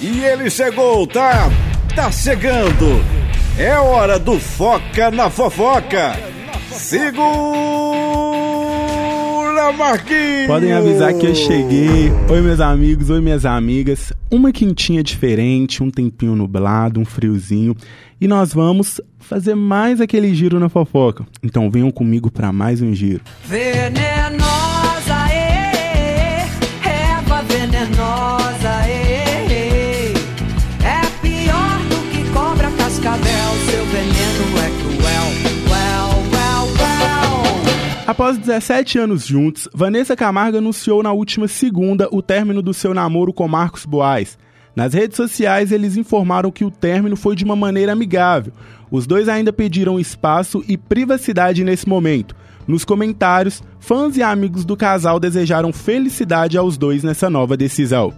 E ele chegou, tá? Tá chegando. É hora do Foca na Fofoca. Segura, Marquinhos! Podem avisar que eu cheguei. Oi, meus amigos, oi, minhas amigas. Uma quintinha diferente, um tempinho nublado, um friozinho. E nós vamos fazer mais aquele giro na fofoca. Então venham comigo para mais um giro. Venenosa, Após 17 anos juntos, Vanessa Camargo anunciou na última segunda o término do seu namoro com Marcos Boaz. Nas redes sociais, eles informaram que o término foi de uma maneira amigável. Os dois ainda pediram espaço e privacidade nesse momento. Nos comentários, fãs e amigos do casal desejaram felicidade aos dois nessa nova decisão.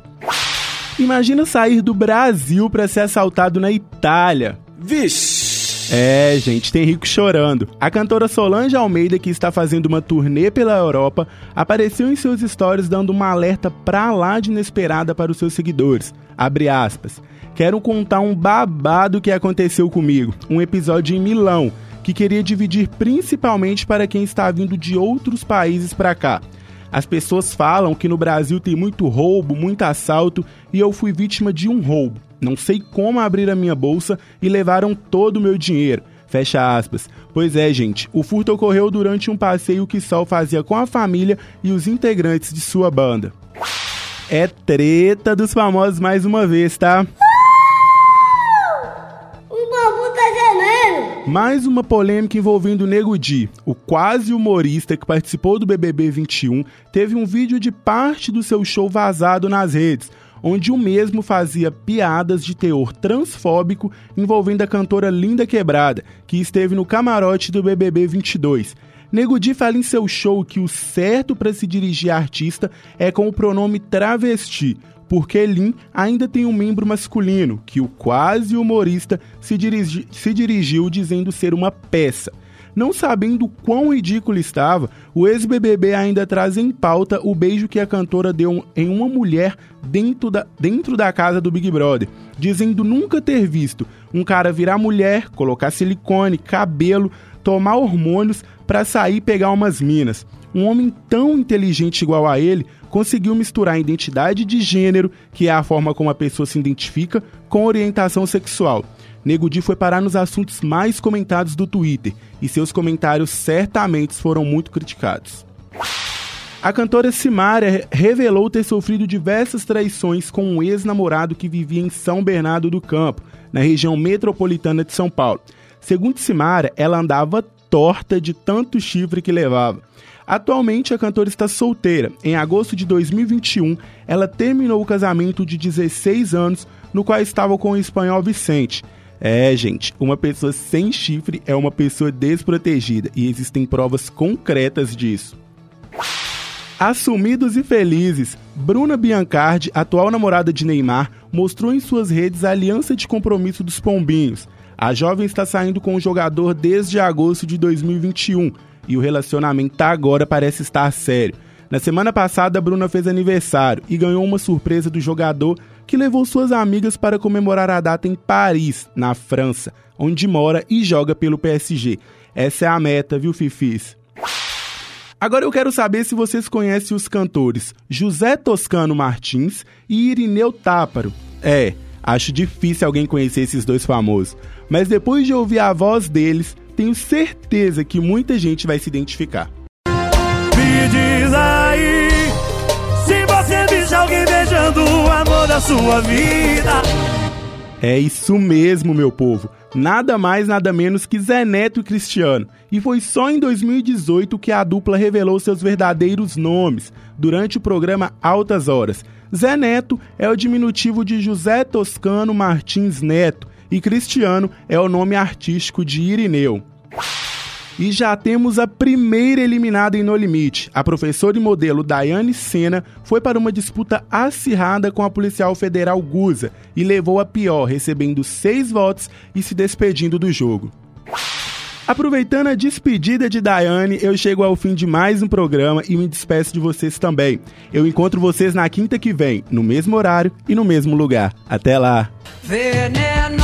Imagina sair do Brasil para ser assaltado na Itália. Vixe! É, gente, tem rico chorando. A cantora Solange Almeida, que está fazendo uma turnê pela Europa, apareceu em seus stories dando uma alerta pra lá de inesperada para os seus seguidores. Abre aspas. Quero contar um babado que aconteceu comigo. Um episódio em Milão, que queria dividir principalmente para quem está vindo de outros países para cá. As pessoas falam que no Brasil tem muito roubo, muito assalto e eu fui vítima de um roubo. Não sei como abrir a minha bolsa e levaram todo o meu dinheiro. Fecha aspas. Pois é, gente, o furto ocorreu durante um passeio que Sol fazia com a família e os integrantes de sua banda. É treta dos famosos mais uma vez, tá? Mais uma polêmica envolvendo o Nego Di, o quase humorista que participou do BBB 21, teve um vídeo de parte do seu show vazado nas redes, onde o mesmo fazia piadas de teor transfóbico envolvendo a cantora Linda Quebrada, que esteve no camarote do BBB 22. Nego Di fala em seu show que o certo para se dirigir a artista é com o pronome travesti, porque Lin ainda tem um membro masculino, que o quase humorista se, dirigi se dirigiu dizendo ser uma peça. Não sabendo quão ridículo estava, o ex-BBB ainda traz em pauta o beijo que a cantora deu em uma mulher dentro da, dentro da casa do Big Brother, dizendo nunca ter visto um cara virar mulher, colocar silicone, cabelo, tomar hormônios para sair pegar umas minas. Um homem tão inteligente igual a ele conseguiu misturar a identidade de gênero, que é a forma como a pessoa se identifica, com orientação sexual. Nego Di foi parar nos assuntos mais comentados do Twitter e seus comentários certamente foram muito criticados. A cantora Simária revelou ter sofrido diversas traições com um ex-namorado que vivia em São Bernardo do Campo, na região metropolitana de São Paulo. Segundo Simária, ela andava torta de tanto chifre que levava. Atualmente, a cantora está solteira. Em agosto de 2021, ela terminou o casamento de 16 anos, no qual estava com o espanhol Vicente. É, gente, uma pessoa sem chifre é uma pessoa desprotegida e existem provas concretas disso. Assumidos e felizes, Bruna Biancardi, atual namorada de Neymar, mostrou em suas redes a aliança de compromisso dos pombinhos. A jovem está saindo com o jogador desde agosto de 2021 e o relacionamento agora parece estar sério. Na semana passada, Bruna fez aniversário e ganhou uma surpresa do jogador que levou suas amigas para comemorar a data em Paris, na França, onde mora e joga pelo PSG. Essa é a meta, viu, Fifis? Agora eu quero saber se vocês conhecem os cantores José Toscano Martins e Irineu Táparo. É, acho difícil alguém conhecer esses dois famosos, mas depois de ouvir a voz deles, tenho certeza que muita gente vai se identificar. Me diz aí se você visse alguém beijando o amor da sua vida. É isso mesmo, meu povo. Nada mais, nada menos que Zé Neto e Cristiano. E foi só em 2018 que a dupla revelou seus verdadeiros nomes, durante o programa Altas Horas. Zé Neto é o diminutivo de José Toscano Martins Neto e Cristiano é o nome artístico de Irineu. E já temos a primeira eliminada em No Limite. A professora e modelo Daiane Sena foi para uma disputa acirrada com a policial federal Guza e levou a pior, recebendo seis votos e se despedindo do jogo. Aproveitando a despedida de Daiane, eu chego ao fim de mais um programa e me despeço de vocês também. Eu encontro vocês na quinta que vem, no mesmo horário e no mesmo lugar. Até lá! Venenosa.